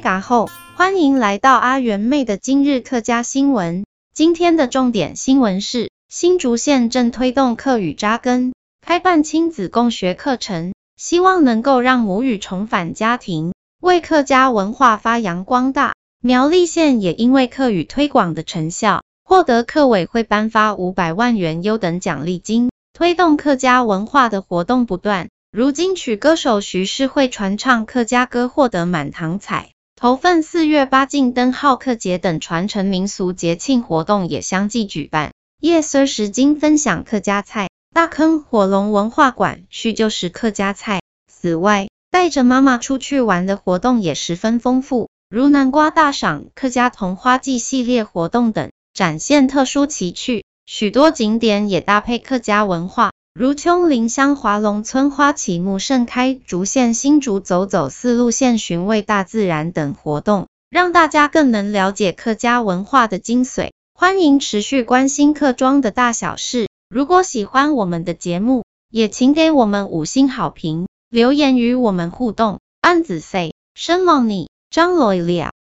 嘎后，欢迎来到阿元妹的今日客家新闻。今天的重点新闻是，新竹县正推动客语扎根，开办亲子共学课程，希望能够让母语重返家庭，为客家文化发扬光大。苗栗县也因为客语推广的成效，获得客委会颁发五百万元优等奖励金，推动客家文化的活动不断。如今曲歌手徐世慧传唱客家歌获得满堂彩，头份四月八进灯号客节等传承民俗节庆活动也相继举办。叶孙时经分享客家菜，大坑火龙文化馆叙旧时客家菜。此外，带着妈妈出去玩的活动也十分丰富，如南瓜大赏、客家童花季系列活动等，展现特殊奇趣。许多景点也搭配客家文化。如丘陵乡华龙村花期木盛开、竹县新竹走走四路线寻味大自然等活动，让大家更能了解客家文化的精髓。欢迎持续关心客庄的大小事。如果喜欢我们的节目，也请给我们五星好评，留言与我们互动。安子 say，生忙你，张罗一了。